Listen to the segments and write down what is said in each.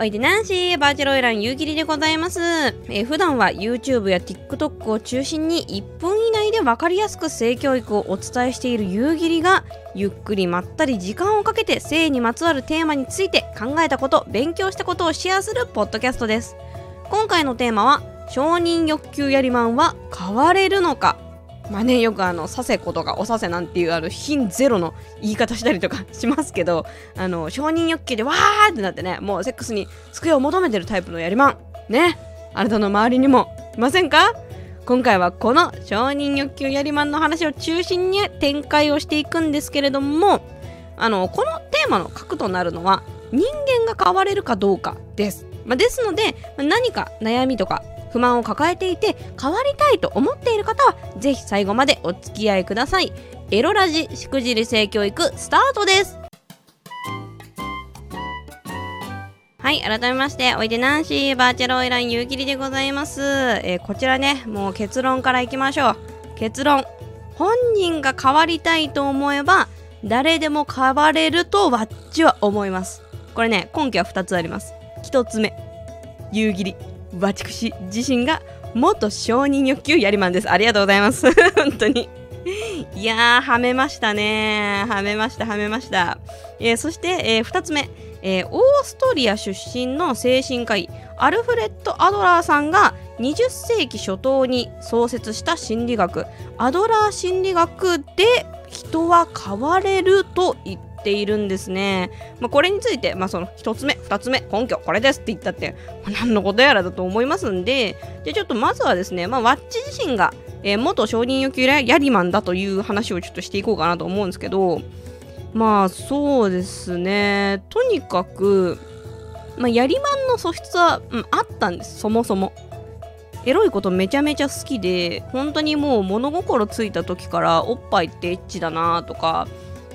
おいでナンシー、バーチャルオイラン夕霧でございます。えー、普段は YouTube や TikTok を中心に1分以内で分かりやすく性教育をお伝えしている夕霧がゆっくりまったり時間をかけて性にまつわるテーマについて考えたこと、勉強したことをシェアするポッドキャストです。今回のテーマは承認欲求やりまんは変われるのか？まあね、よくあの、させことかおさせなんていうあの、品ゼロの言い方したりとかしますけど、あの、承認欲求でわーってなってね、もうセックスに机を求めてるタイプのやりまん。ね。あなたの周りにもいませんか？今回はこの承認欲求やりまんの話を中心に展開をしていくんですけれども、あの、このテーマの核となるのは、人間が変われるかどうかです。まあ、ですので、何か悩みとか不満を抱えていて変わりたいと思っている方はぜひ最後までお付き合いください。エロラジしくじり性教育スタートです。はい改めましておいでナンシーバーチャルオイラン夕霧でございます、えー、こちらねもう結論からいきましょう。結論。本人が変わりたいと思えば誰でも変われるとわっちは思います。これね根拠は2つあります。1つ目。夕霧。私自身が元承認欲求やりまんです。ありがとうございます。本当に。いやー、はめましたね。はめました、はめました。えー、そして、えー、2つ目、えー、オーストリア出身の精神科医、アルフレッド・アドラーさんが20世紀初頭に創設した心理学、アドラー心理学で人は変われると言ってているんですね。まあ、これについて、まあ、その1つ目、2つ目、根拠、これですって言ったって、まあ、何のことやらだと思いますんで、じゃちょっとまずはですね、まあ、ワッチ自身が、えー、元承認欲求やリマンだという話をちょっとしていこうかなと思うんですけど、まあそうですね、とにかく、まあ、やりまんの素質は、うん、あったんです、そもそも。エロいことめちゃめちゃ好きで本当にもう物心ついた時からおっぱいってエッチだなとか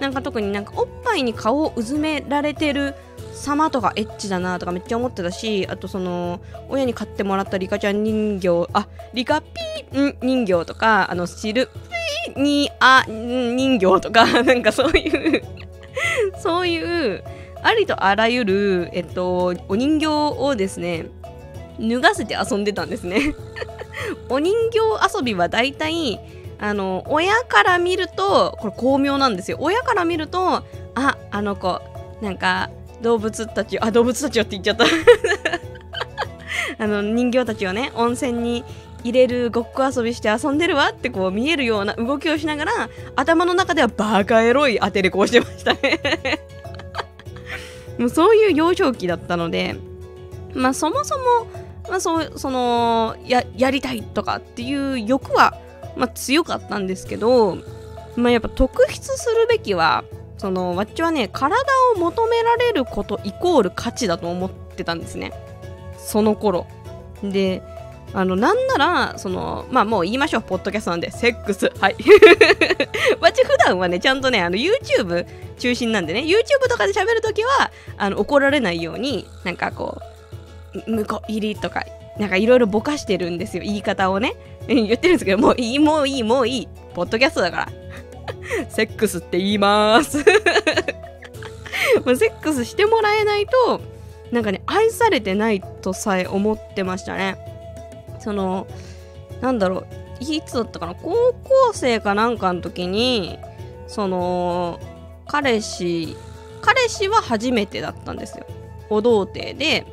なんか特になんかおっぱいに顔をうずめられてる様とかエッチだなとかめっちゃ思ってたしあとその親に買ってもらったリカちゃん人形あリカピー人形とかあのシルピーにあ人形とか なんかそういう そういうありとあらゆるえっとお人形をですね脱がせて遊んでたんですね。お人形遊びはだいたいあの親から見るとこれ巧妙なんですよ。親から見るとああの子なんか動物たちあ動物たちよって言っちゃった。あの人形たちをね温泉に入れるごっこ遊びして遊んでるわってこう見えるような動きをしながら頭の中ではバカエロい当てれこうしてましたね。もうそういう幼少期だったのでまあそもそも、まあ、そそのややりたいとかっていう欲はまあ、強かったんですけど、まあ、やっぱ特筆するべきはそのわっちはね体を求められることイコール価値だと思ってたんですね。その頃。であのなんならそのまあもう言いましょうポッドキャストなんでセックス。はい。わっち普段はねちゃんとねあの YouTube 中心なんでね YouTube とかで喋るときはあの怒られないようになんかこう向こう入りとかなんかいろいろぼかしてるんですよ言い方をね。言ってるんですけどもういいもういいもういい。ポッドキャストだから。セックスって言います。もうセックスしてもらえないとなんかね愛されてないとさえ思ってましたね。そのなんだろういつだったかな？高校生かなんかの時にその彼氏彼氏は初めてだったんですよ。お童貞で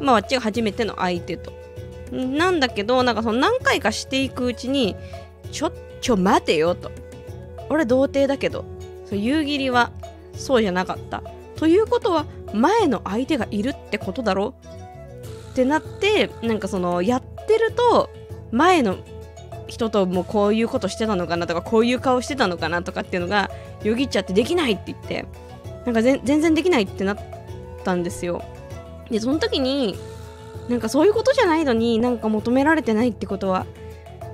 まああっちが初めての相手と。なんだけどなんかその何回かしていくうちにちょちょ待てよと。俺童貞だけど。そ夕霧はそうじゃなかった。ということは前の相手がいるってことだろ？ってなってなんかそのやってると前の人ともうこういうことしてたのかなとかこういう顔してたのかなとかっていうのがよぎっちゃってできないって言ってなんか全然できないってなったんですよ。でその時になんかそういうことじゃないのになんか求められてないってことは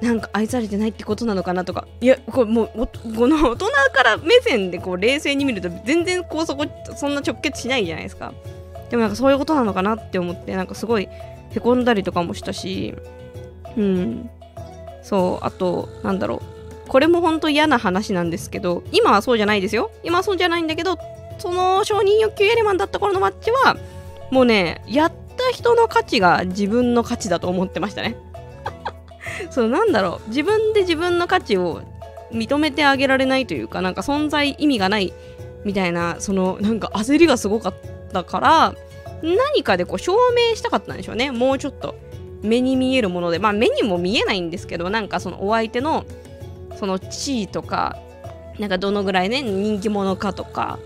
なんか愛されてないってことなのかなとか。いやこれもうこの大人から目線でこう冷静に見ると全然こうそこそんな直結しないじゃないですか。でもなんかそういうことなのかなって思ってなんかすごいへこんだりとかもしたしうん。そうあとなんだろう。これも本当嫌な話なんですけど今はそうじゃないですよ。今はそうじゃないんだけどその承認欲求エレマンだった頃のマッチはもうねやった人の価値が自分の価値だと思ってましたね。そうなんだろう。自分で自分の価値を認めてあげられないというかなんか存在意味がないみたいなそのなんか焦りがすごかったから何かでこう証明したかったんでしょうね。もうちょっと目に見えるもので。まあ目にも見えないんですけどなんかそのお相手のその地位とかなんかどのぐらいね人気者かとか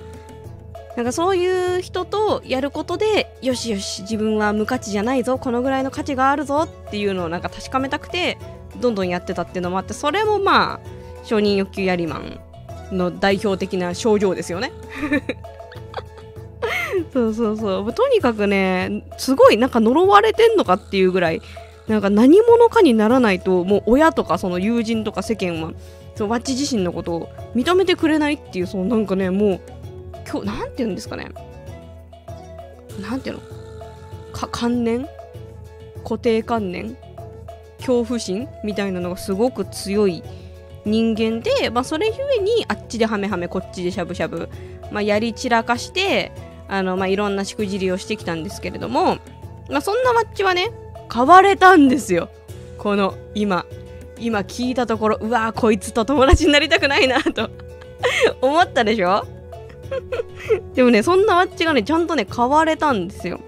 なんかそういう人とやることでよしよし自分は無価値じゃないぞこのぐらいの価値があるぞっていうのをなんか確かめたくてどんどんやってたっていうのもあってそれもまあ承認欲求やりマンの代表的な症状ですよね。そうそうそう。とにかくねすごいなんか呪われてんのかっていうぐらいなんか何者かにならないともう親とかその友人とか世間はそのワッチ自身のことを認めてくれないっていうそのなんかねもう今日なんて言うんですかね。なんていうの？か観念？固定観念？恐怖心みたいなのがすごく強い人間で、まあ、それゆえにあっちでハメハメこっちでしゃぶしゃぶ、まあ、やり散らかしてあの、まあ、いろんなしくじりをしてきたんですけれども、まあ、そんなマッチはね買われたんですよ。この今。今聞いたところうわーこいつと友達になりたくないなと。思ったでしょ？でもねそんなワッチがねちゃんとね買われたんですよ。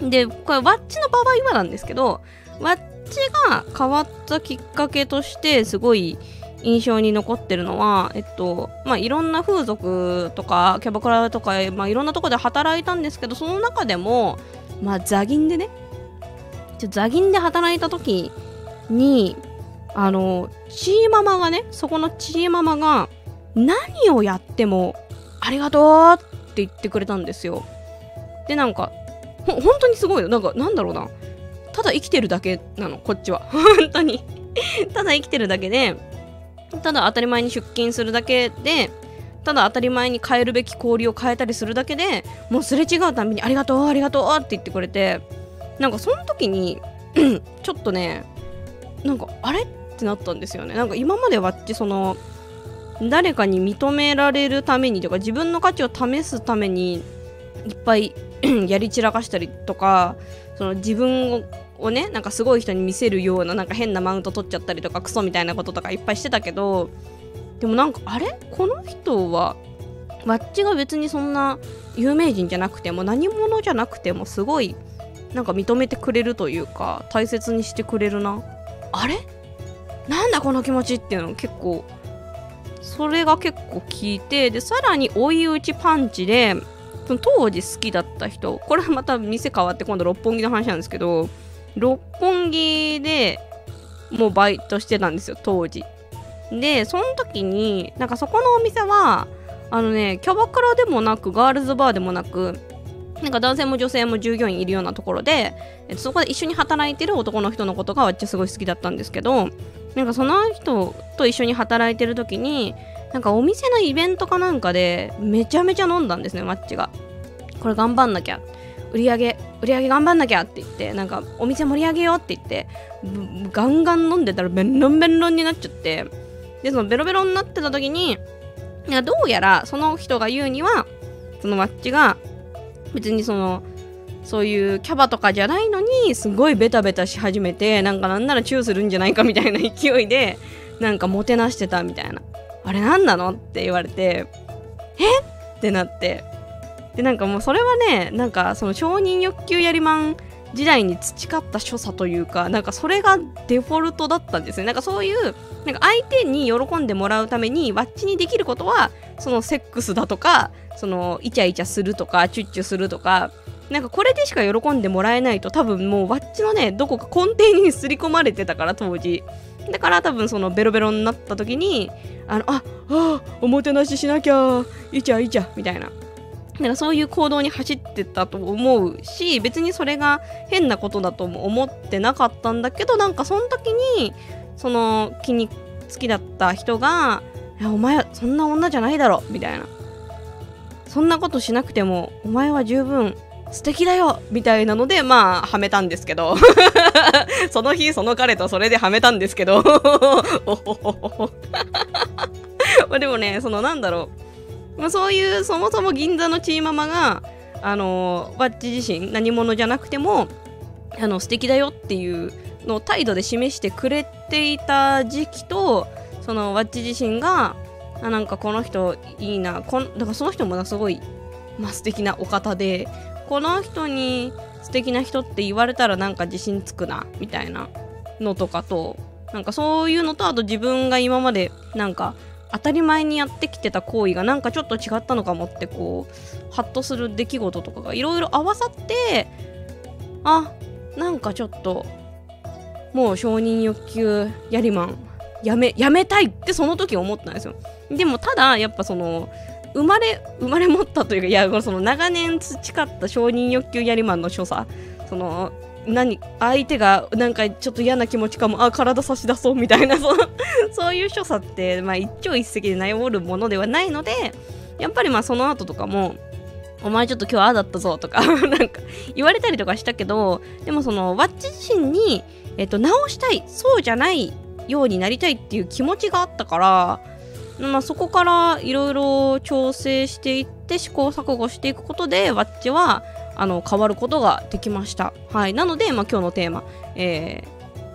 でこれワッチの場合はなんですけどワッチが変わったきっかけとしてすごい印象に残ってるのは、えっと、まあ、いろんな風俗とか、キャバクラとか、まあ、いろんなとこで働いたんですけど、その中でも、まあ、座銀でね、座銀で働いた時に、あの、チーママがね、そこのチーママが、何をやっても、ありがとうって言ってくれたんですよ。で、なんか、ほ本当にすごいよ。なんか、なんだろうな。ただ生きてるだけなの、こっちは。本当にただ生きてるだけで、ただ当たり前に出勤するだけで、ただ当たり前に変えるべき氷を変えたりするだけでもうすれ違うたびにありがとうありがとうって言ってくれてなんかその時に ちょっとねなんかあれ？ってなったんですよねなんか今までわっちその誰かに認められるためにとか自分の価値を試すためにいっぱい やり散らかしたりとかその自分をねなんかすごい人に見せるようななんか変なマウント取っちゃったりとかクソみたいなこととかいっぱいしてたけどでもなんかあれ？この人はマッチが別にそんな有名人じゃなくても何者じゃなくてもすごいなんか認めてくれるというか大切にしてくれるな。あれ？なんだこの気持ちっていうの結構それが結構効いてでさらに追い打ちパンチでその当時好きだった人これはまた店変わって今度六本木の話なんですけど六本木でもうバイトしてたんですよ当時。でその時になんかそこのお店はあのねキャバクラでもなくガールズバーでもなくなんか男性も女性も従業員いるようなところで、えっと、そこで一緒に働いてる男の人のことが私すごい好きだったんですけどなんかその人と一緒に働いてる時になんかお店のイベントかなんかでめちゃめちゃ飲んだんですねマッチが。これ頑張んなきゃ。売り上げ売り上げ頑張んなきゃって言ってなんかお店盛り上げようって言ってガンガン飲んでたらベンロンベロンになっちゃって。でそのベロベロになってた時にどうやらその人が言うにはそのマッチが別にそのそういうキャバとかじゃないのにすごいベタベタし始めてなんかなんならチューするんじゃないかみたいな勢いでなんかもてなしてたみたいな。あれ何なのって言われてえ？ってなって。でなんかもうそれはねなんかその承認欲求やりまん時代に培った所作というかなんかそれがデフォルトだったんですね。なんかそういうなんか相手に喜んでもらうためにワッチにできることはそのセックスだとかそのイチャイチャするとかチュッチュするとかなんかこれでしか喜んでもらえないと多分もうワッチのねどこか根底に刷り込まれてたから当時。だから多分そのベロベロになった時にあのああおもてなししなきゃイチャイチャみたいな。なんかそういう行動に走ってたと思うし別にそれが変なことだとも思ってなかったんだけどなんかその時にその気に好きだった人が「いやお前そんな女じゃないだろ」みたいな。そんなことしなくてもお前は十分素敵だよみたいなのでまあはめたんですけど。その日その彼とそれではめたんですけど。までもねそのなんだろう。まあ、そういうそもそも銀座のチーママがあのワッチ自身何者じゃなくてもあの素敵だよっていうのを態度で示してくれていた時期とそのワッチ自身があなんかこの人いいなこんだからその人もすごい、まあ、素敵なお方でこの人に素敵な人って言われたらなんか自信つくなみたいなのとかとなんかそういうのとあと自分が今までなんか当たり前にやってきてた行為がなんかちょっと違ったのかもってこうハッとする出来事とかがいろいろ合わさってあなんかちょっともう承認欲求やりまん。やめやめたいってその時思ったんですよ。でもただやっぱその生まれ生まれ持ったというかいやその長年培った承認欲求やりまんの所作その何相手がなんかちょっと嫌な気持ちかもあ体差し出そうみたいな そそういう所作って、まあ、一朝一夕で悩るものではないのでやっぱりまあその後とかもお前ちょっと今日ああだったぞとか なんか言われたりとかしたけどでもそのワッチ自身に、えっと、直したいそうじゃないようになりたいっていう気持ちがあったからまあ、そこからいろいろ調整していって試行錯誤していくことでワッチはあの変わることができました。はい、なので、まあ、今日のテーマ、え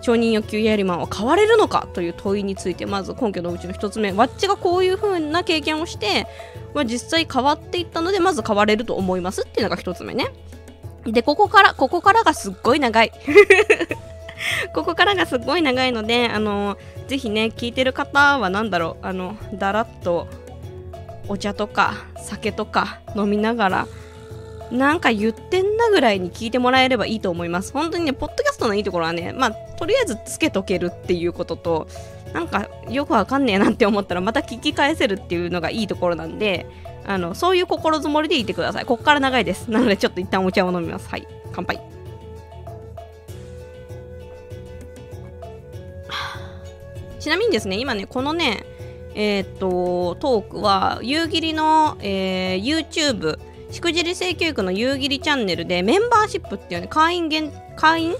ー、承認欲求ヤリマンは変われるのかという問いについてまず根拠のうちの1つ目ワッチがこういう風な経験をして、まあ、実際変わっていったのでまず変われると思いますっていうのが1つ目ね。でここからここからがすっごい長い ここからがすっごい長いので、あのぜひね、聞いてる方は何だろう、あの、だらっとお茶とか酒とか飲みながら、なんか言ってんなぐらいに聞いてもらえればいいと思います。本当にね、ポッドキャストのいいところはね、まあ、とりあえずつけとけるっていうことと、なんかよくわかんねえなって思ったらまた聞き返せるっていうのがいいところなんで、あの、そういう心づもりでいてください。こっから長いです。なのでちょっと一旦お茶を飲みます。はい。乾杯。ちなみにですね、今ね、このね、えー、っと、トークは、夕霧の、えー、YouTube、しくじり性教育の夕霧チャンネルで、メンバーシップっていうね、会員限、会員？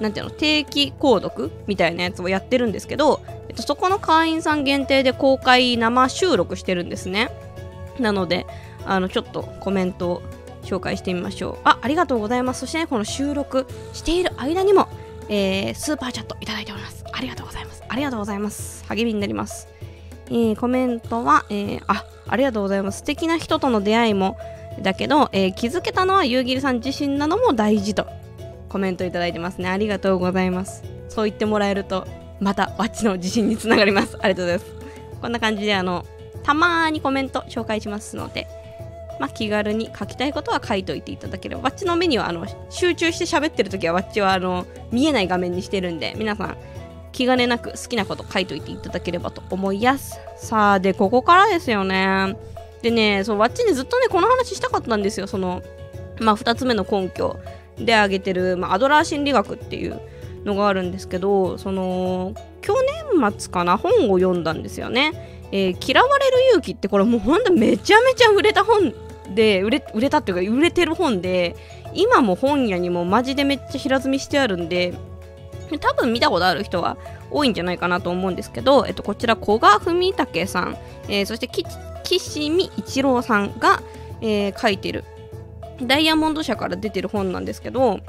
なんていうの、定期購読？みたいなやつをやってるんですけど、えっと、そこの会員さん限定で公開生収録してるんですね。なので、あの、ちょっとコメントを紹介してみましょう。あ、ありがとうございます。そしてね、この収録している間にも、えー、スーパーチャットいただいております。ありがとうございます。ありがとうございます。励みになります。えー、コメントは、えー、あ、ありがとうございます。素敵な人との出会いも、だけど、えー、気づけたのは夕霧さん自身なのも大事とコメントいただいてますね。ありがとうございます。そう言ってもらえると、またワッチの自信につながります。ありがとうございます。こんな感じで、あの、たまーにコメント紹介しますので、まあ、気軽に書きたいことは書いといていただければ、ワッチの目にはあの集中して喋ってる時はワッチはあの見えない画面にしてるんで、皆さん気兼ねなく好きなこと書いといていただければと思います。さあ、で、ここからですよね。でね、そう、ワッチにずっとね、この話したかったんですよ。その、まあ、2つ目の根拠で挙げてる、まあ、アドラー心理学っていうのがあるんですけど、その、去年末かな、本を読んだんですよね。えー、嫌われる勇気ってこれもうほんとめちゃめちゃ売れた本で売れ売れたっていうか売れてる本で今も本屋にもマジでめっちゃ平積みしてあるんで多分見たことある人は多いんじゃないかなと思うんですけど、えっと、こちら古賀文武さん、えー、そして岸見一郎さんが、えー、書いてるダイヤモンド社から出てる本なんですけど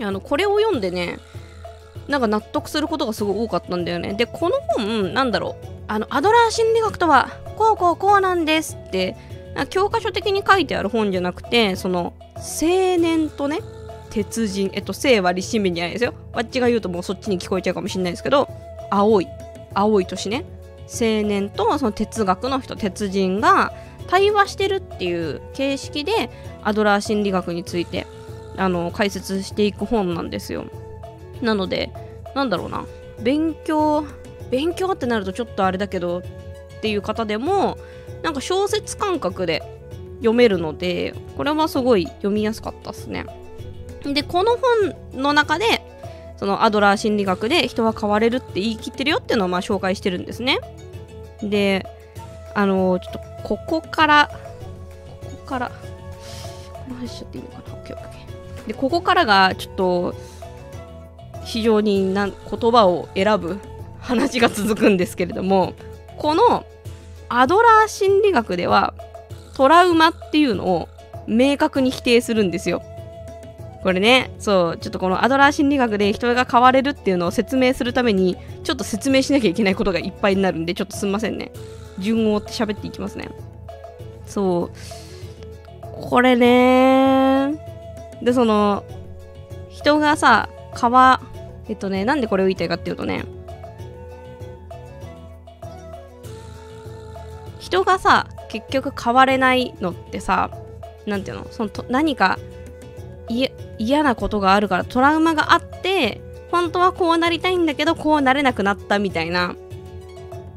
あのこれを読んでねなんか納得することがすごい多かったんだよね。でこの本なんだろうあのアドラー心理学とはこうこうこうなんですって教科書的に書いてある本じゃなくてその青年とね鉄人えっと生は立身弁じゃないですよ。わっちが言うともうそっちに聞こえちゃうかもしれないですけど青い青い年ね。青年とその哲学の人鉄人が対話してるっていう形式でアドラー心理学についてあの解説していく本なんですよ。なのでなんだろうな。勉強勉強ってなるとちょっとあれだけどっていう方でもなんか小説感覚で読めるのでこれはすごい読みやすかったっすね。でこの本の中でそのアドラー心理学で人は変われるって言い切ってるよっていうのをまあ紹介してるんですね。であのー、ちょっとここからここからこの話しちゃっていいのかな？OKOK でここからがちょっと非常にな言葉を選ぶ話が続くんですけれどもこのアドラー心理学ではトラウマっていうのを明確に否定するんですよ。これね、そう、ちょっとこのアドラー心理学で人が変われるっていうのを説明するために、ちょっと説明しなきゃいけないことがいっぱいになるんで、ちょっとすんませんね。順を追って喋っていきますね。そう。これねで、その、人がさ、変わ、えっとね、なんでこれを言いたいかっていうとね、人がさ、結局変われないのってさ、なんていうの？そのと何か嫌なことがあるからトラウマがあって本当はこうなりたいんだけどこうなれなくなったみたいな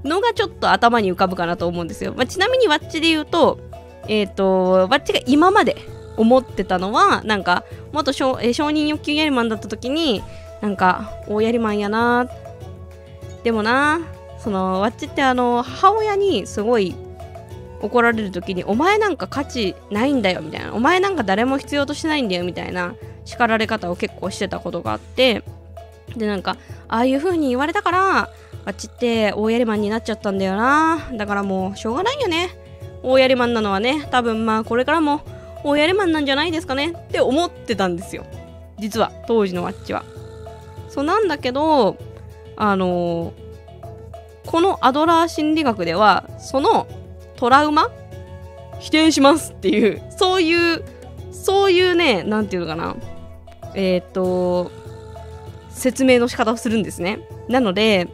のがちょっと頭に浮かぶかなと思うんですよ、まあ、ちなみにワッチで言うとえっ、ー、とワッチが今まで思ってたのはなんか元承,、えー、承認欲求やりマンだった時になんか大やりマンやなでもなそのワッチってあの母親にすごい怒られる時に「お前なんか価値ないんだよ」みたいな「お前なんか誰も必要としないんだよ」みたいな叱られ方を結構してたことがあって。でなんかああいう風に言われたからあっちって大やりマンになっちゃったんだよな。だからもうしょうがないよね。大やりマンなのはね。多分まあこれからも大やりマンなんじゃないですかね。って思ってたんですよ。実は当時のワッチは。そうなんだけどあのー、このアドラー心理学ではそのトラウマ？否定しますっていう、そういう、そういうね、なんていうのかな。えっ、と、説明の仕方をするんですね。なので、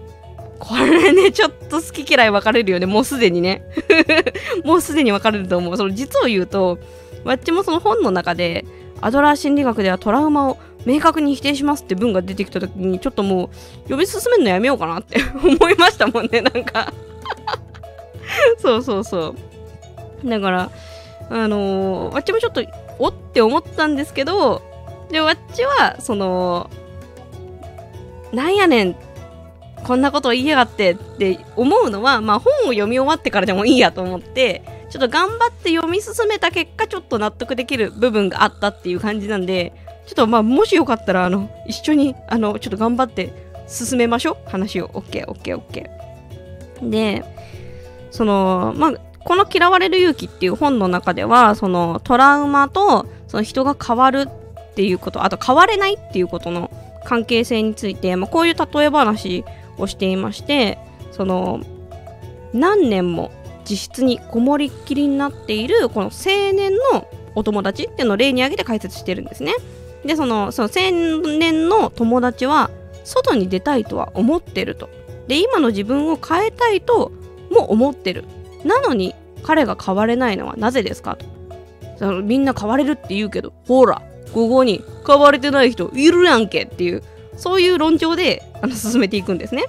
これね、ちょっと好き嫌い分かれるよね。もうすでにね。もうすでに分かれると思う。その実を言うと、わっちもその本の中で、アドラー心理学ではトラウマを明確に否定しますって文が出てきた時に、ちょっともう読み進めるのやめようかなって 思いましたもんね、なんか そうそうそう。だから、あのー、わっちもちょっと、おって思ったんですけど、で、わっちは、その、なんやねん、こんなこと言いやがってって思うのは、まあ本を読み終わってからでもいいやと思って、ちょっと頑張って読み進めた結果、ちょっと納得できる部分があったっていう感じなんで、ちょっとまあ、もしよかったら、あの、一緒に、あの、ちょっと頑張って進めましょう。話を。OK、OK、OK。で、その、まあ、この嫌われる勇気っていう本の中では、そのトラウマとその人が変わるっていうこと、あと変われないっていうことの関係性について、まあ、こういう例え話をしていまして、その、何年も自室にこもりっきりになっているこの青年のお友達っていうのを例に挙げて解説してるんですね。で、その、その青年の友達は外に出たいとは思ってると。で、今の自分を変えたいとも思ってる。なのに彼が変われないのはなぜですか？とそのみんな変われるって言うけどほらここに変われてない人いるやんけっていうそういう論調であの進めていくんですね。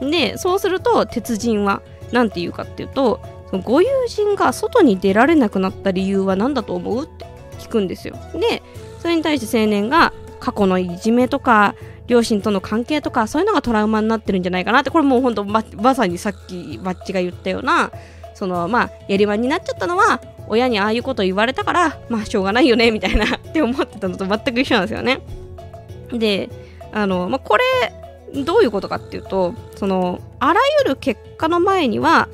でそうすると鉄人は何て言うかっていうとそのご友人が外に出られなくなった理由は何だと思う？って聞くんですよ。でそれに対して青年が過去のいじめとか両親との関係とかそういうのがトラウマになってるんじゃないかなってこれもうほんとままさにさっきバッチが言ったようなそのまあやりまんになっちゃったのは親にああいうこと言われたからまあしょうがないよねみたいなって思ってたのと全く一緒なんですよね。であの、まあ、これどういうことかっていうとそのあらゆる結果の前には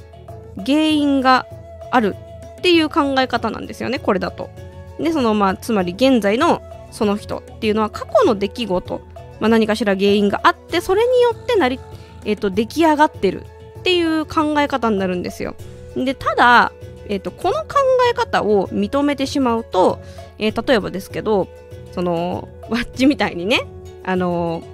原因があるっていう考え方なんですよねこれだと。でそのまあつまり現在のその人っていうのは過去の出来事まあ、何かしら原因があってそれによってなり、えーと、出来上がってるっていう考え方になるんですよ。でただ、えーと、この考え方を認めてしまうと、えー、例えばですけどそのワッチみたいにね、あのー、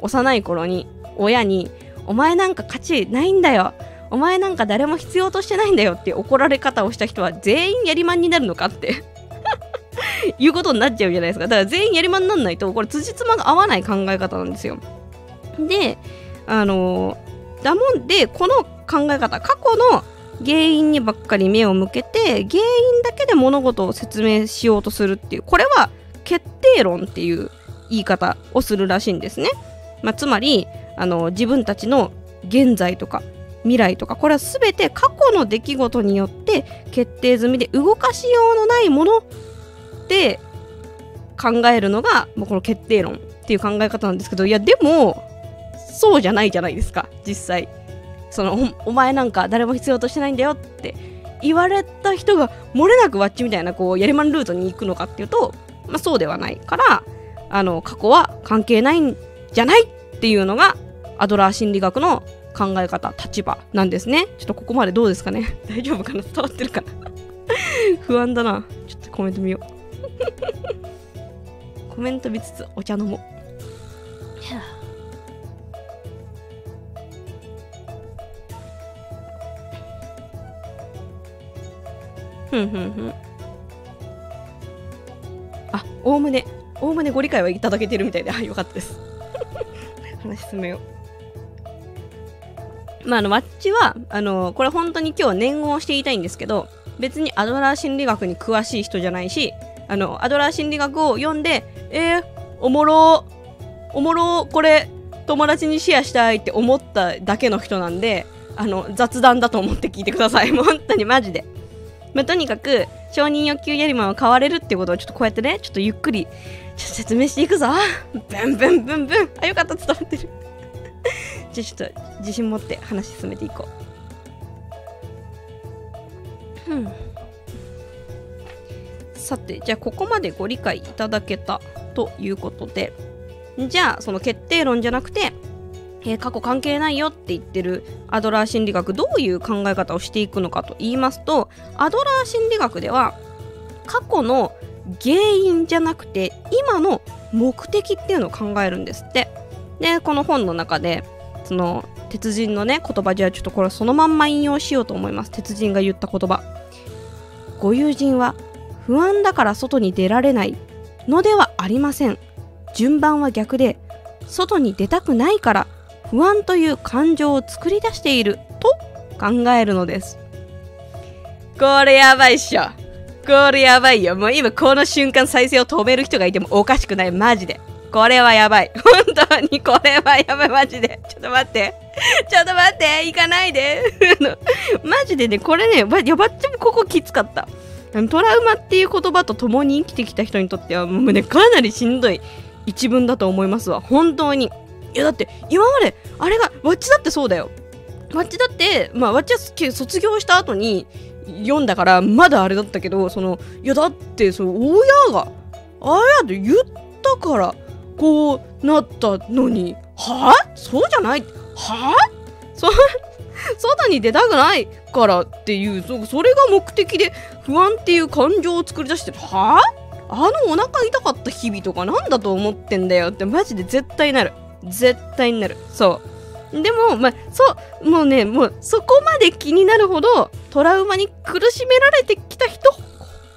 幼い頃に親に「お前なんか価値ないんだよ」お前なんか誰も必要としてないんだよって怒られ方をした人は全員やりまんになるのかって いうことになっちゃうじゃないですか。だから全員やりまんなんないと、これ辻褄が合わない考え方なんですよ。で、あの、だもんで、この考え方、過去の原因にばっかり目を向けて、原因だけで物事を説明しようとするっていう、これは決定論っていう言い方をするらしいんですね。まあ、つまり、あの自分たちの現在とか未来とかこれは全て過去の出来事によって決定済みで動かしようのないものて考えるのが、まあ、この決定論っていう考え方なんですけどいやでもそうじゃないじゃないですか実際。そのお前なんか誰も必要としてないんだよって言われた人が漏れなくワッチみたいなこうやりまんルートに行くのかっていうと、まあ、そうではないからあの過去は関係ないんじゃないっていうのがアドラー心理学の考え方立場なんですね。ちょっとここまでどうですかね。大丈夫かな？伝わってるかな？不安だな。ちょっとコメント見よう。コメント見つつお茶飲もう。ふん。ふんふんあおおむね。おおむねご理解はいただけてるみたいで。あよかったです。話進めよう。まああのマッチはあのこれ本当に今日は念をして言いたいんですけど別にアドラー心理学に詳しい人じゃないしあのアドラー心理学を読んでえー、おもろおもろこれ友達にシェアしたいって思っただけの人なんであの雑談だと思って聞いてください。も う本当にマジで。まあ、とにかく承認欲求よりも変われるってことをちょっとこうやってねちょっとゆっくり説明していくぞ。ブンブンブンブン。あよかった伝わってる。じゃあちょっと自信持って話進めていこう。うん。さてじゃあここまでご理解いただけたということでじゃあその決定論じゃなくてえー、過去関係ないよって言ってるアドラー心理学どういう考え方をしていくのかと言いますとアドラー心理学では過去の原因じゃなくて今の目的っていうのを考えるんですって。でこの本の中でその鉄人のね言葉じゃあちょっとこれそのまんま引用しようと思います。鉄人が言った言葉。ご友人は不安だから外に出られないのではありません。順番は逆で外に出たくないから不安という感情を作り出していると考えるのです。これやばいっしょ。これやばいよ。もう今この瞬間再生を止める人がいてもおかしくない。マジで。これはやばい。本当に。これはやばい。マジで。ちょっと待って。ちょっと待って。行かないで。マジでねこれねやばっちもここきつかった。トラウマっていう言葉と共に生きてきた人にとってはもうねかなりしんどい一文だと思いますわ。本当に。いやだって今まであれがわっちだってそうだよ。わっちだってまあわっちは卒業した後に読んだからまだあれだったけどそのいやだってその親がああやって言ったからこうなったのにはあ？そうじゃない？はあ？そ 外に出たくないからっていうそれが目的で不安っていう感情を作り出してる。は？ああのお腹痛かった日々とかなんだと思ってんだよって。マジで絶対なる。絶対になる。そう。でもまあそうもうねもうそこまで気になるほどトラウマに苦しめられてきた人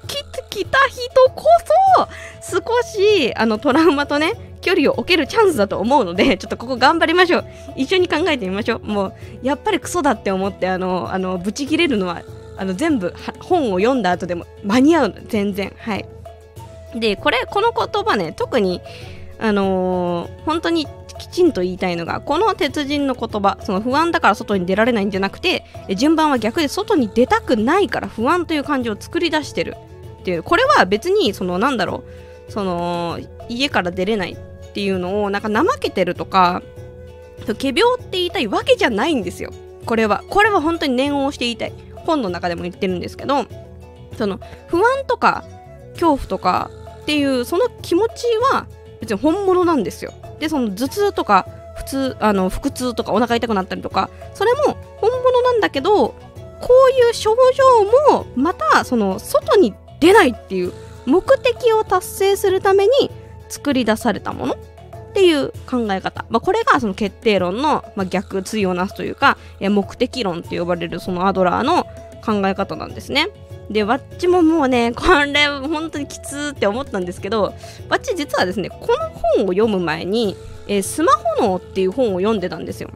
ききた人こそ少しあのトラウマとね距離を置けるチャンスだと思うので ちょっとここ頑張りましょう。一緒に考えてみましょう。もうやっぱりクソだって思ってあのあのブチ切れるのはあの全部本を読んだ後でも間に合うの全然はい。でこれこの言葉ね特にあのー、本当にきちんと言いたいのがこの鉄人の言葉その不安だから外に出られないんじゃなくて順番は逆で外に出たくないから不安という感情を作り出してるっていうこれは別にそのなんだろうその家から出れないっていうのをなんか怠けてるとか仮病って言いたいわけじゃないんですよ。これは。これは本当に念を押して言いたい。本の中でも言ってるんですけどその不安とか恐怖とかっていうその気持ちは別に本物なんですよ。でその頭痛とか普通あの腹痛とかお腹痛くなったりとかそれも本物なんだけどこういう症状もまたその外に出ないっていう目的を達成するために作り出されたもの。っていう考え方、まあ、これがその決定論の、まあ、逆対をなすというか目的論って呼ばれるそのアドラーの考え方なんですね。で、わっちももうね、これ本当にきつって思ったんですけど、わっち実はですね、この本を読む前に、えー、スマホ脳っていう本を読んでたんですよ。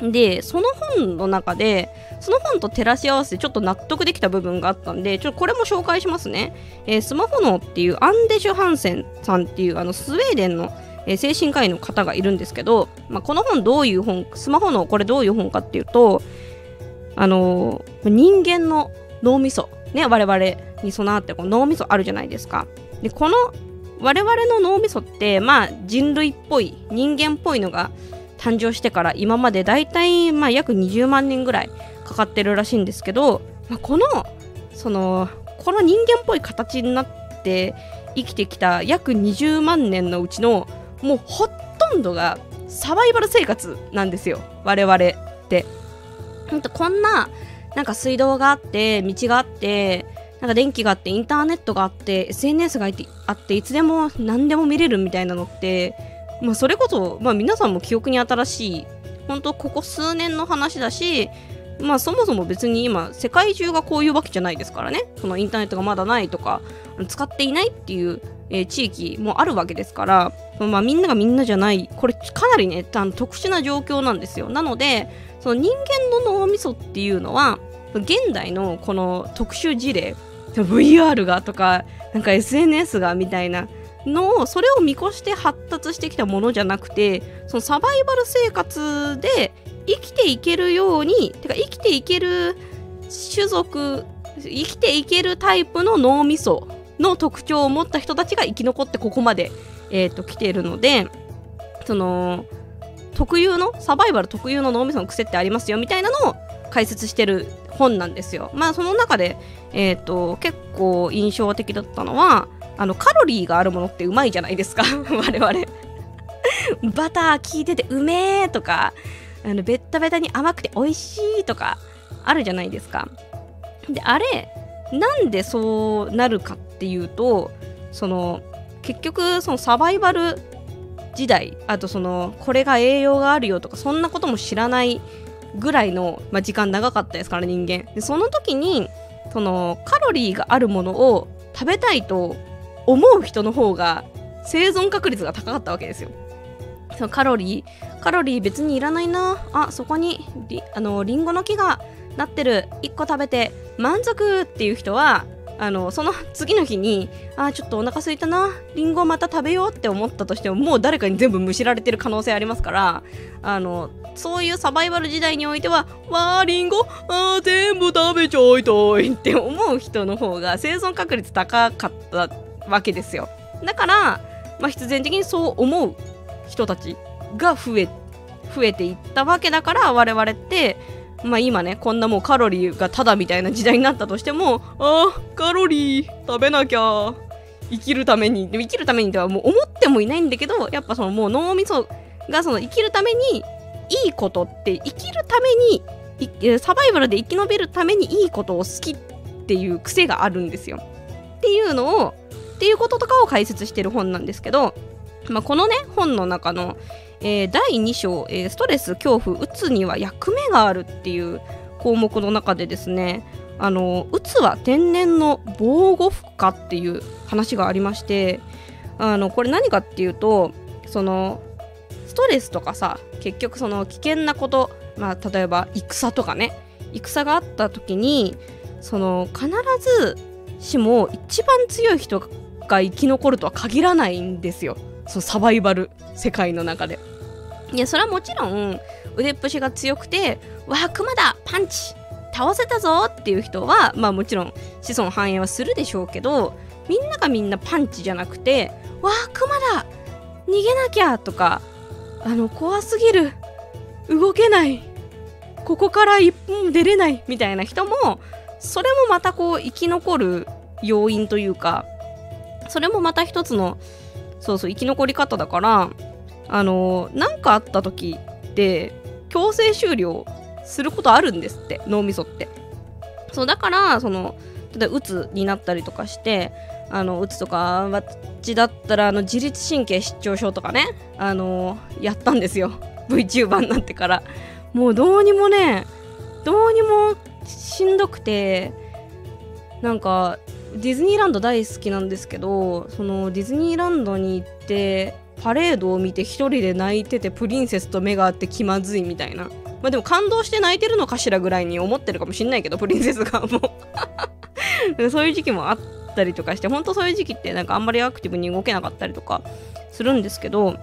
で、その本の中で、その本と照らし合わせてちょっと納得できた部分があったんで、ちょっとこれも紹介しますね。えー、スマホ脳っていうアンデシュ・ハンセンさんっていうあのスウェーデンの、えー、精神科医の方がいるんですけど、まあ、この本どういう本、スマホ脳これどういう本かっていうと、あのー、人間の脳みそね、我々に備わってこう脳みそあるじゃないですか。でこの我々の脳みそってまあ人類っぽい人間っぽいのが誕生してから今までだいたい約20万年ぐらいかかってるらしいんですけどまあ、このそのこの人間っぽい形になって生きてきた約20万年のうちのもうほとんどがサバイバル生活なんですよ我々って。ほんとこんななんか水道があって道があってなんか電気があってインターネットがあって SNS があっていつでも何でも見れるみたいなのってまあそれこそ、まあ、皆さんも記憶に新しい本当ここ数年の話だしまあそもそも別に今世界中がこういうわけじゃないですからね。そのインターネットがまだないとか使っていないっていう、えー、地域もあるわけですからまあみんながみんなじゃないこれかなりね特殊な状況なんですよ。なのでその人間の脳みそっていうのは現代のこの特殊事例 VR がとかなんか SNS がみたいなのをそれを見越して発達してきたものじゃなくてそのサバイバル生活で生きていけるようにてか生きていける種族生きていけるタイプの脳みその特徴を持った人たちが生き残ってここまで、えーと、来ているのでその特有のサバイバル特有の脳みその癖ってありますよみたいなのを解説してる本なんですよ。まあその中で、えーと、結構印象的だったのはあのカロリーがあるものってうまいじゃないですか 我々バター効いててうめえとかあのベッタベタに甘くて美味しいとかあるじゃないですか。であれなんでそうなるかっていうとその結局そのサバイバル時代あとそのこれが栄養があるよとかそんなことも知らないぐらいの、まあ、時間長かったですから人間。でその時にそのカロリーがあるものを食べたいと思う人の方が生存確率が高かったわけですよ。そのカロリーカロリー別にいらないな。あそこにりあのリンゴの木がなってる。1個食べて満足っていう人はあのその次の日にあちょっとお腹すいたなりんごまた食べようって思ったとしてももう誰かに全部むしられてる可能性ありますからあのそういうサバイバル時代においてはわーりんごあ全部食べちゃいたいって思う人の方が生存確率高かったわけですよ。だから、まあ、必然的にそう思う人たちが増え増えていったわけだから我々ってまあ今ねこんなもうカロリーがただみたいな時代になったとしてもああカロリー食べなきゃ生きるためにでも生きるためにではもう思ってもいないんだけどやっぱそのもう脳みそがその生きるためにいいことって生きるためにサバイバルで生き延びるためにいいことを好きっていう癖があるんですよ。っていうのをっていうこととかを解説してる本なんですけど、まあ、このね本の中のえー、第2章、えー、ストレス恐怖うつには役目があるっていう項目の中でですねあのうつは天然の防護服かっていう話がありましてあのこれ何かっていうとそのストレスとかさ結局その危険なこと、まあ、例えば戦とかね戦があった時にその必ずしも一番強い人が生き残るとは限らないんですよ。そのサバイバル世界の中でいやそれはもちろん腕っぷしが強くて「わあクマだパンチ倒せたぞ!」っていう人はまあもちろん子孫繁栄はするでしょうけどみんながみんなパンチじゃなくて「わあクマだ逃げなきゃ!」とか「あの怖すぎる動けないここから一本出れない」みたいな人もそれもまたこう生き残る要因というかそれもまた一つのそうそう生き残り方だからあの何かあった時って強制終了することあるんですって脳みそって。そうだからその例えばうつになったりとかしてあのうつとか私だったらあの自律神経失調症とかねあのやったんですよ。VTuber になってから。もうどうにもねどうにもしんどくてなんかディズニーランド大好きなんですけどそのディズニーランドに行ってパレードを見て一人で泣いててプリンセスと目が合って気まずいみたいな。まあでも感動して泣いてるのかしらぐらいに思ってるかもしんないけどプリンセスがも。う そういう時期もあったりとかして本当そういう時期ってなんかあんまりアクティブに動けなかったりとかするんですけど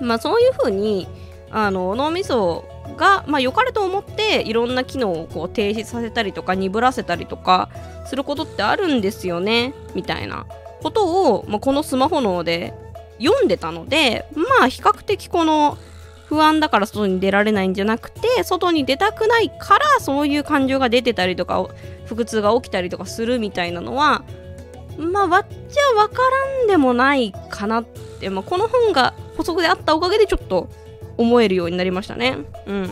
まあそういう風にあの脳みそが、まあ、良かれと思っていろんな機能をこう停止させたりとか鈍らせたりとかすることってあるんですよねみたいな。ことを、まあ、このスマホ脳で読んでたのでまあ比較的この不安だから外に出られないんじゃなくて外に出たくないからそういう感情が出てたりとか腹痛が起きたりとかするみたいなのはまあわっちゃわからんでもないかなって、まあ、この本が補足であったおかげでちょっと思えるようになりましたね。うん。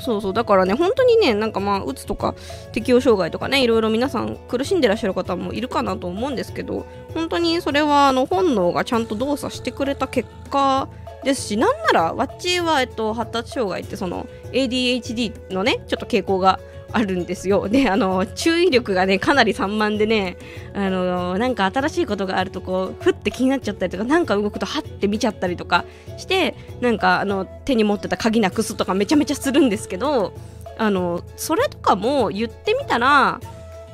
そうそう。だからね本当にねなんかまあうつとか適応障害とかねいろいろ皆さん苦しんでらっしゃる方もいるかなと思うんですけど本当にそれはあの本能がちゃんと動作してくれた結果ですしなんならわっちは、えっと、発達障害ってその ADHD のねちょっと傾向があるんですよ。で、あの、注意力がね、かなり散漫でね、あの、なんか新しいことがあると、こう、ふって気になっちゃったりとか、なんか動くと、はって見ちゃったりとかして、なんか、あの、手に持ってた鍵なくすとかめちゃめちゃするんですけど、あの、それとかも言ってみたら、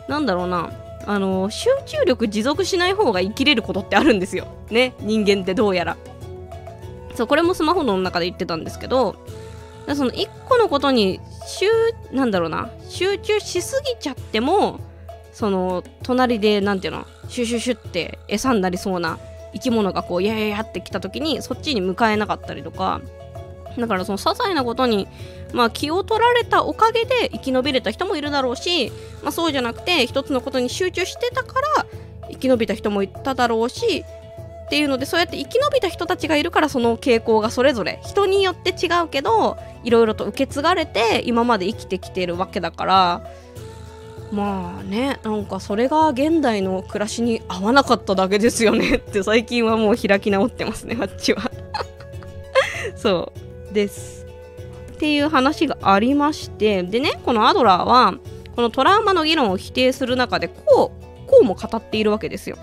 なんだろうな、あの、集中力持続しない方が生きれることってあるんですよ。ね、人間ってどうやら。そう、これもスマホの中で言ってたんですけど、その1個のことに集なんだろうな集中しすぎちゃってもその隣でなんていうのシュシュシュって餌になりそうな生き物がこうやややってきた時にそっちに向かえなかったりとかだからその些細なことに、まあ、気を取られたおかげで生き延びれた人もいるだろうし、まあ、そうじゃなくて一つのことに集中してたから生き延びた人もいただろうしっていうのでそうやって生き延びた人たちがいるからその傾向がそれぞれ。人によって違うけどいろいろと受け継がれて今まで生きてきてるわけだから。まあねなんかそれが現代の暮らしに合わなかっただけですよねって最近はもう開き直ってますねあっちは。そうです。っていう話がありまして。でねこのアドラーはこのトラウマの議論を否定する中でこうこうも語っているわけですよ。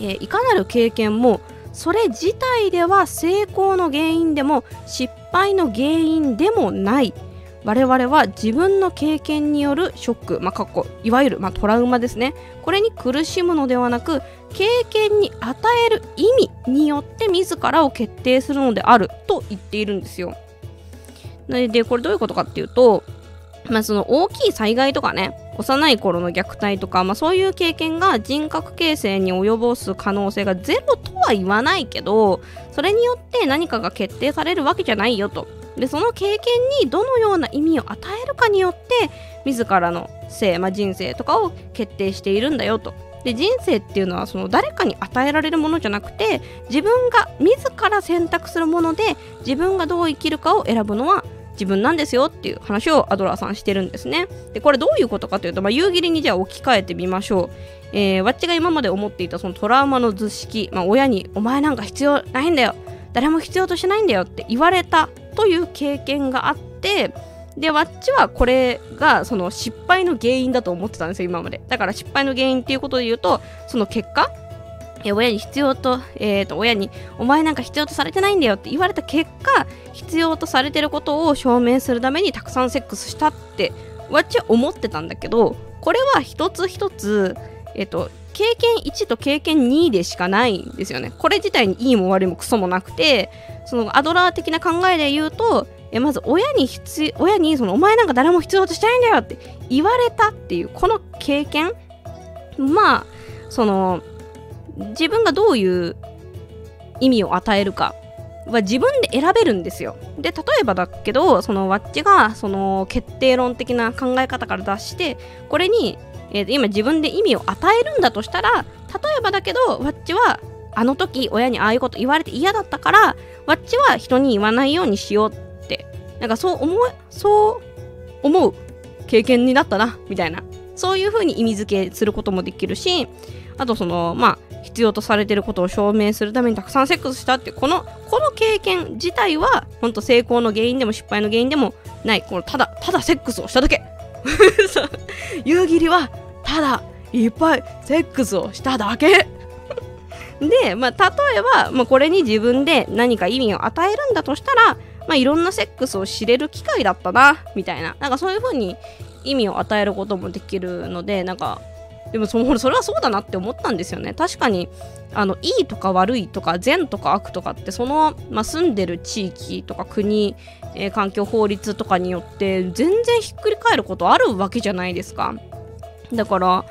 え、いかなる経験もそれ自体では成功の原因でも失敗の原因でもない。我々は自分の経験によるショック、まあ、かっこいわゆる、まあ、トラウマですね。これに苦しむのではなく経験に与える意味によって自らを決定するのであると言っているんですよ。でこれどういうことかっていうとまあ、その大きい災害とかね幼い頃の虐待とか、まあ、そういう経験が人格形成に及ぼす可能性がゼロとは言わないけどそれによって何かが決定されるわけじゃないよと。でその経験にどのような意味を与えるかによって自らの性、まあ、人生とかを決定しているんだよと。で人生っていうのはその誰かに与えられるものじゃなくて自分が自ら選択するもので自分がどう生きるかを選ぶのは自分なんですよっていう話をアドラーさんしてるんですね。で、これどういうことかというと、まあ、夕霧にじゃあ置き換えてみましょう。えー、わっちが今まで思っていたそのトラウマの図式、まあ、親にお前なんか必要ないんだよ。誰も必要としてないんだよって言われたという経験があって、で、わっちはこれがその失敗の原因だと思ってたんですよ、今まで。だから失敗の原因っていうことで言うと、その結果、え親に必要と,、えーと、親にお前なんか必要とされてないんだよって言われた結果必要とされてることを証明するためにたくさんセックスしたってわっちは思ってたんだけどこれは一つ一つ、えーと、経験1と経験2でしかないんですよね。これ自体にいいも悪いもクソもなくてそのアドラー的な考えで言うとえまず親に必親にそのお前なんか誰も必要としてないんだよって言われたっていうこの経験。まあその自分がどういう意味を与えるかは自分で選べるんですよ。で例えばだけどそのワッチがその決定論的な考え方から出してこれに、えー、今自分で意味を与えるんだとしたら例えばだけどワッチはあの時親にああいうこと言われて嫌だったからワッチは人に言わないようにしようってなんかそう思うそう思う経験になったなみたいなそういう風に意味付けすることもできるしあとそのまあ必要とされてることを証明するためにたくさんセックスしたってこのこの経験自体は本当成功の原因でも失敗の原因でもない。このただただセックスをしただけ。夕霧はただいっぱいセックスをしただけ。で、まあ、例えば、まあ、これに自分で何か意味を与えるんだとしたら、まあ、いろんなセックスを知れる機会だったなみたいな。なんかそういう風に意味を与えることもできるのでなんかでもそのそれはそうだなって思ったんですよね。確かにあのいいとか悪いとか善とか悪とかってその、まあ、住んでる地域とか国、えー、環境法律とかによって全然ひっくり返ることあるわけじゃないですか。だから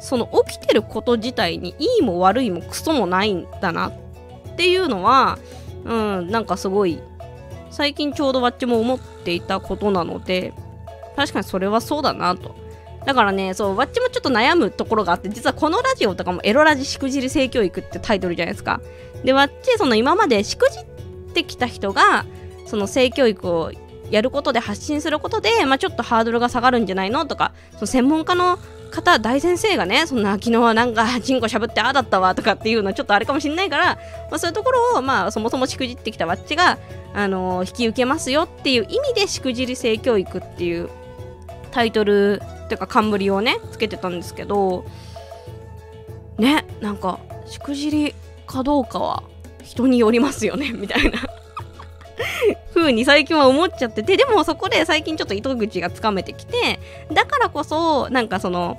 その起きてること自体にいいも悪いもクソもないんだなっていうのはうんなんかすごい最近ちょうどわっちも思っていたことなので確かにそれはそうだなと。だからねそうわっちもちょっと悩むところがあって実はこのラジオとかもエロラジしくじり性教育ってタイトルじゃないですか。でわっちその今までしくじってきた人がその性教育をやることで発信することで、まあ、ちょっとハードルが下がるんじゃないのとかその専門家の方大先生がねそんな昨日はなんかチンコしゃぶってああだったわとかっていうのはちょっとあれかもしれないから、まあ、そういうところを、まあ、そもそもしくじってきたわっちが、あのー、引き受けますよっていう意味でしくじり性教育っていうタイトルっていうか冠をねつけてたんですけどねなんかしくじりかどうかは人によりますよね みたいな。風に最近は思っちゃっててでもそこで最近ちょっと糸口がつかめてきてだからこそなんかその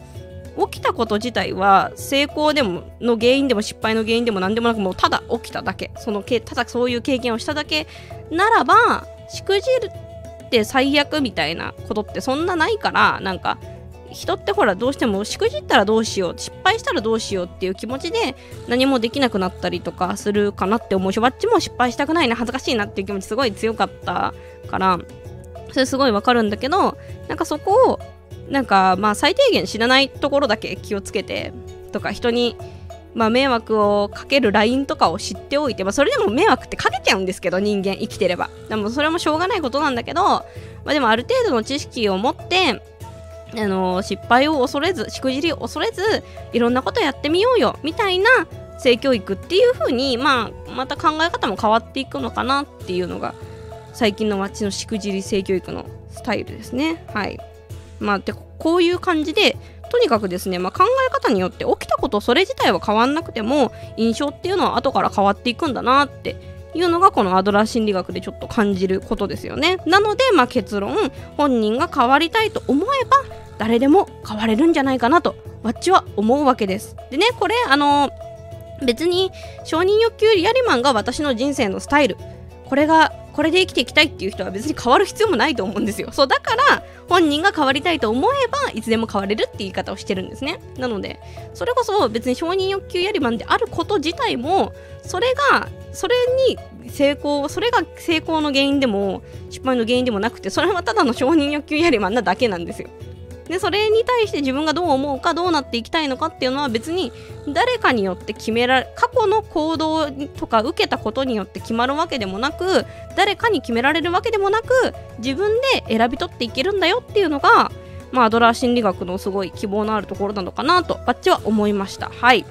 起きたこと自体は成功でもの原因でも失敗の原因でも何でもなくもうただ起きただけ。そのけただそういう経験をしただけ。ならばしくじるて最悪みたいなことってそんなないからなんか人ってほらどうしてもしくじったらどうしよう失敗したらどうしようっていう気持ちで何もできなくなったりとかするかなって思うしわっちも失敗したくないな恥ずかしいなっていう気持ちすごい強かったからそれすごいわかるんだけどなんかそこをなんかまあ最低限知らないところだけ気をつけてとか人にまあ、迷惑をかける LINE とかを知っておいて、まあ、それでも迷惑ってかけちゃうんですけど人間生きてればでもそれもしょうがないことなんだけど、まあ、でもある程度の知識を持ってあの失敗を恐れずしくじりを恐れずいろんなことやってみようよみたいな性教育っていう風に、まあ、また考え方も変わっていくのかなっていうのが最近の街のしくじり性教育のスタイルですね。はいまあ、でこういう感じでとにかくですね、まあ、考え方によって起きたことそれ自体は変わんなくても印象っていうのは後から変わっていくんだなっていうのがこのアドラー心理学でちょっと感じることですよね。なので、まあ、結論本人が変わりたいと思えば誰でも変われるんじゃないかなとわっちは思うわけです。でねこれあの別に承認欲求リアリマンが私の人生のスタイルこれがこれで生きていきたいっていう人は別に変わる必要もないと思うんですよ。そうだから本人が変わりたいと思えばいつでも変われるって言い方をしてるんですね。なのでそれこそ別に承認欲求やりまんであること自体もそれがそれに成功それが成功の原因でも失敗の原因でもなくてそれはただの承認欲求やりまんなだけなんですよ。でそれに対して自分がどう思うかどうなっていきたいのかっていうのは別に誰かによって決められ過去の行動とか受けたことによって決まるわけでもなく誰かに決められるわけでもなく自分で選び取っていけるんだよっていうのがまあ、アドラー心理学のすごい希望のあるところなのかなとバッチは思いました。はい。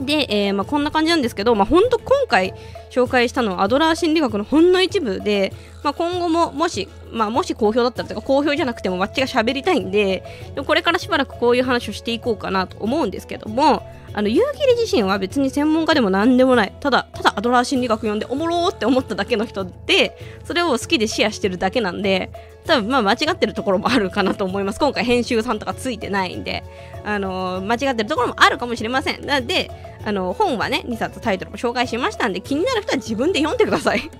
で、えー、まあ、こんな感じなんですけど、まあ、本当今回紹介したのはアドラー心理学のほんの一部で、まあ、今後ももし、まあ、もし好評だったらとか好評じゃなくてもわっちが喋りたいんでこれからしばらくこういう話をしていこうかなと思うんですけどもあの夕霧自身は別に専門家でも何でもない。ただただアドラー心理学読んでおもろーって思っただけの人でそれを好きでシェアしてるだけなんで多分まあ間違ってるところもあるかなと思います。今回編集さんとかついてないんであのー、間違ってるところもあるかもしれません。なのであの本はね2冊タイトルも紹介しましたんで気になる人は自分で読んでください。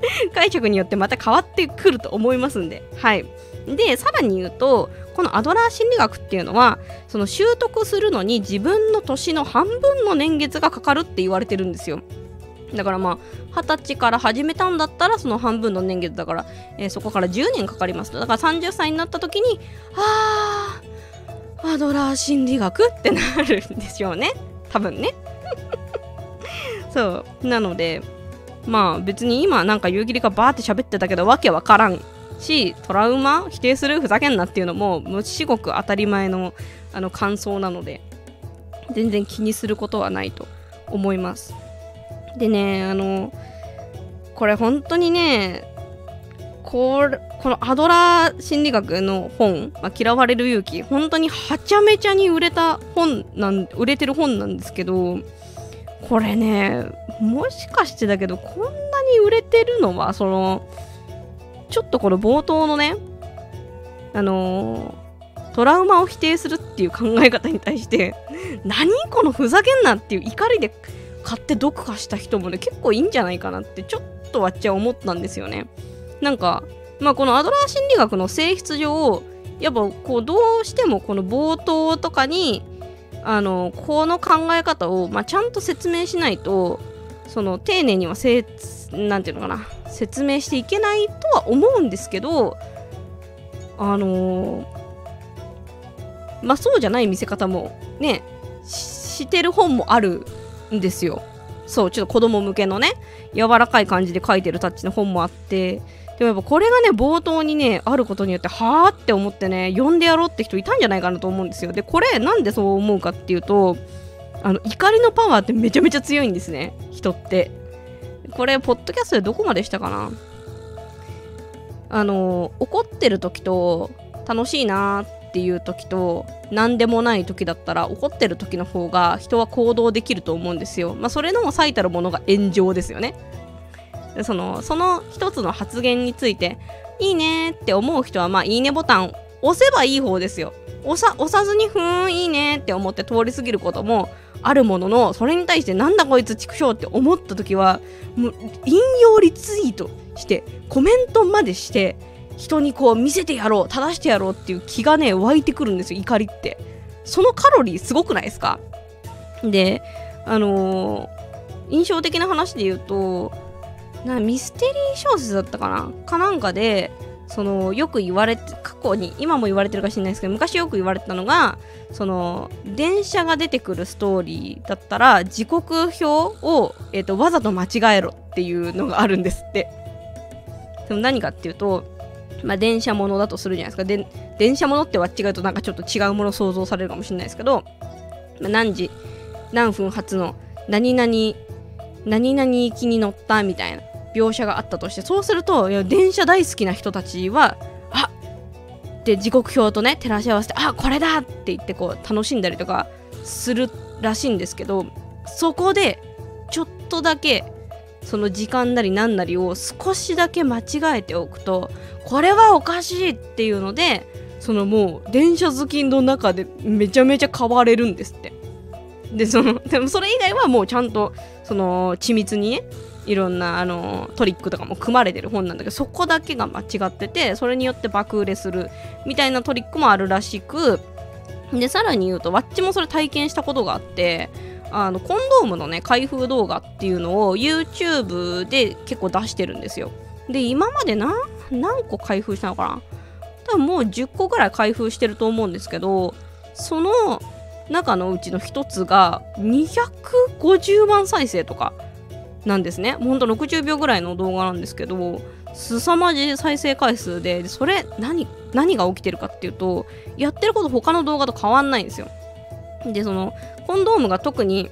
解釈によってまた変わってくると思いますんで。はい。でさらに言うとこのアドラー心理学っていうのはその習得するのに自分の年の半分の年月がかかるって言われてるんですよ。だからまあ二十歳から始めたんだったらその半分の年月だから、えー、そこから10年かかります。とだから30歳になった時にあーアドラー心理学ってなるんでしょうね。多分ね。そう。なのでまあ別に今なんか夕霧がバーって喋ってたけどわけわからんしトラウマ否定するふざけんなっていうのもも至極当たり前のあの感想なので全然気にすることはないと思います。でねあのこれ本当にねここのアドラー心理学の本「まあ、嫌われる勇気」本当にはちゃめちゃに売れた本なん売れてる本なんですけどこれねもしかしてだけどこんなに売れてるのはそのちょっとこの冒頭のねあの、トラウマを否定するっていう考え方に対して 何このふざけんなっていう怒りで買って読破した人もね結構いいんじゃないかなってちょっとわっちゃ思ったんですよね。なんかまあこのアドラー心理学の性質上やっぱこうどうしてもこの冒頭とかにあのこの考え方を、まあ、ちゃんと説明しないとその丁寧にはせなんていうのかな説明していけないとは思うんですけどあのまあそうじゃない見せ方もねしてる本もあるんですよ。そうちょっと子供向けのね柔らかい感じで書いてるタッチの本もあってでもやっぱこれがね冒頭にねあることによってはあって思ってね読んでやろうって人いたんじゃないかなと思うんですよでこれなんでそう思うかっていうとあの怒りのパワーってめちゃめちゃ強いんですね人ってこれポッドキャストでどこまでしたかな？あの怒ってる時と楽しいなっていう時と何でもない時だったら怒ってる時の方が人は行動できると思うんですよ。まあ、それの最たるものが炎上ですよね。そのその一つの発言についていいねって思う人はまあいいねボタン押せばいい方ですよ。押さ押さずにふーんいいねって思って通り過ぎることもあるもののそれに対してなんだこいつ畜生って思った時はもう引用リツイートしてコメントまでして人にこう見せてやろう正してやろうっていう気がね湧いてくるんですよ怒りってそのカロリーすごくないですか？であのー、印象的な話で言うとなミステリー小説だったかな？かなんかでそのよく言われて過去に今も言われてるかしれないですけど昔よく言われてたのがその電車が出てくるストーリーだったら時刻表を、えーと、わざと間違えろっていうのがあるんですって。でも何かっていうとまあ、電車ものだとするじゃないですか。で電車ものっては違うとなんかちょっと違うもの想像されるかもしれないですけど、まあ、何時何分発の何々何々行きに乗ったみたいな描写があったとしてそうするといや電車大好きな人たちはあで時刻表とね照らし合わせてあこれだって言ってこう楽しんだりとかするらしいんですけどそこでちょっとだけその時間なり何なりを少しだけ間違えておくとこれはおかしいっていうのでそのもう電車好きの中でめちゃめちゃ変われるんですって。でそのでもそれ以外はもうちゃんとその緻密にねいろんなあのトリックとかも組まれてる本なんだけどそこだけが間違っててそれによって爆売れするみたいなトリックもあるらしくでさらに言うとわっちもそれ体験したことがあってあのコンドームのね開封動画っていうのを YouTube で結構出してるんですよ。で今まで何何個開封したのかな？多分もう10個ぐらい開封してると思うんですけどその中のうちの1つが250万再生とかなんですね。ほんと60秒ぐらいの動画なんですけど、凄まじい再生回数で、それ何、何が起きてるかっていうと、やってること他の動画と変わんないんですよ。で、その、コンドームが特に、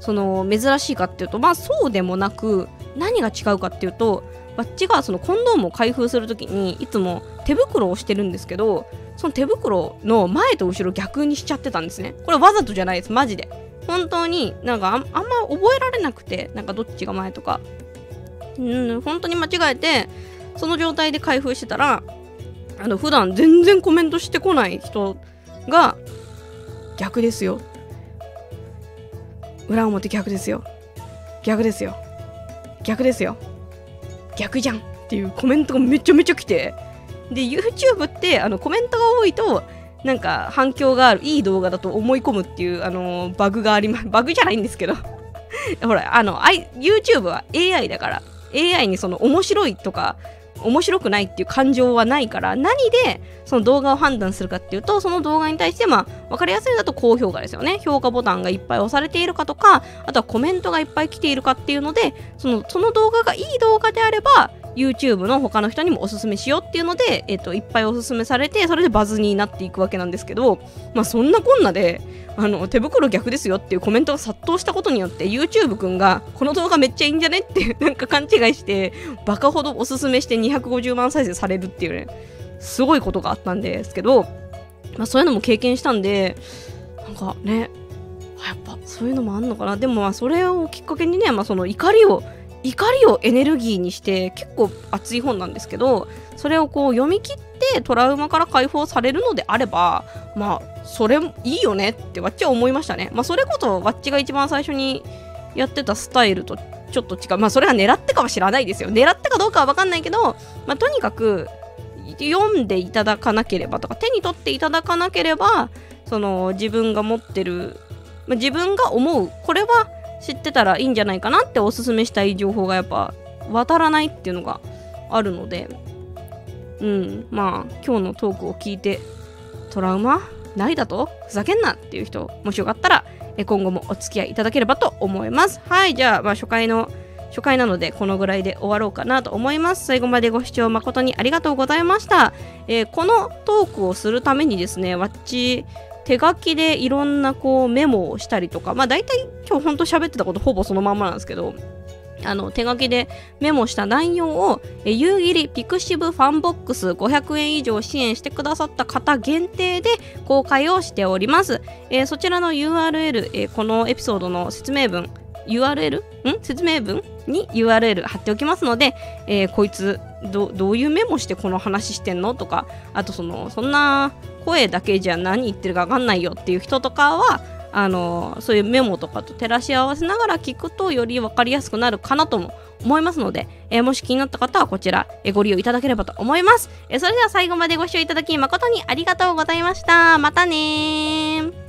その、珍しいかっていうと、まあそうでもなく、何が違うかっていうと、バッチがそのコンドームを開封するときに、いつも手袋をしてるんですけど、その手袋の前と後ろ逆にしちゃってたんですね。これわざとじゃないです、マジで。本当になんかあんま覚えられなくてなんかどっちが前とか。うん本当に間違えてその状態で開封してたらあの普段全然コメントしてこない人が逆ですよ。裏表逆ですよ。逆ですよ。逆ですよ。逆じゃんっていうコメントがめちゃめちゃ来て。で YouTube ってあのコメントが多いとなんか反響があるいい動画だと思い込むっていう、あの、バグがあります バグじゃないんですけど。ほらあの YouTube は AI だから。AI にその面白いとか面白くないっていう感情はないから何でその動画を判断するかっていうとその動画に対してまあ分かりやすいだと高評価ですよね。評価ボタンがいっぱい押されているかとかあとはコメントがいっぱい来ているかっていうのでそのその動画がいい動画であれば YouTube の他の人にもおすすめしようっていうので、えっと、いっぱいおすすめされてそれでバズになっていくわけなんですけど、まあ、そんなこんなであの手袋逆ですよっていうコメントが殺到したことによって YouTube 君がこの動画めっちゃいいんじゃねって なんか勘違いしてバカほどおすすめして250万再生されるっていうねすごいことがあったんですけど、まあ、そういうのも経験したんでなんかねやっぱそういうのもあんのかな。でもまあそれをきっかけにね、まあ、その怒りを怒りをエネルギーにして結構熱い本なんですけどそれをこう読み切ってトラウマから解放されるのであればまあそれいいよねってわっちは思いましたね。まあそれこそわっちが一番最初にやってたスタイルとちょっと違う。まあそれは狙ってかは知らないですよ。狙ってかどうかは分かんないけどまあとにかく読んでいただかなければとか手に取っていただかなければその自分が持ってる、まあ、自分が思う。これは知ってたらいいんじゃないかなっておすすめしたい情報がやっぱ渡らないっていうのがあるのでうん。まあ今日のトークを聞いてトラウマないだとふざけんなっていう人もしよかったら今後もお付き合いいただければと思います。はいじゃあまあ初回の初回なのでこのぐらいで終わろうかなと思います最後までご視聴誠にありがとうございました、えー、このトークをするためにですねわっち手書きでいろんなこうメモをしたりとかまあ大体今日ほんと喋ってたことほぼそのまんまなんですけどあの手書きでメモした内容を夕霧 pixiv FANBOX 500円以上支援してくださった方限定で公開をしております、えー、そちらの URL、えー、このエピソードの説明文 URL? ん？説明文に URL 貼っておきますので、えー、こいつどどういうメモしてこの話してんのとかあとそのそんな声だけじゃ何言ってるか分かんないよっていう人とかはあのそういうメモとかと照らし合わせながら聞くとより分かりやすくなるかなとも思いますので、えー、もし気になった方はこちら、えー、ご利用いただければと思います、えー、それでは最後までご視聴いただき誠にありがとうございました。またね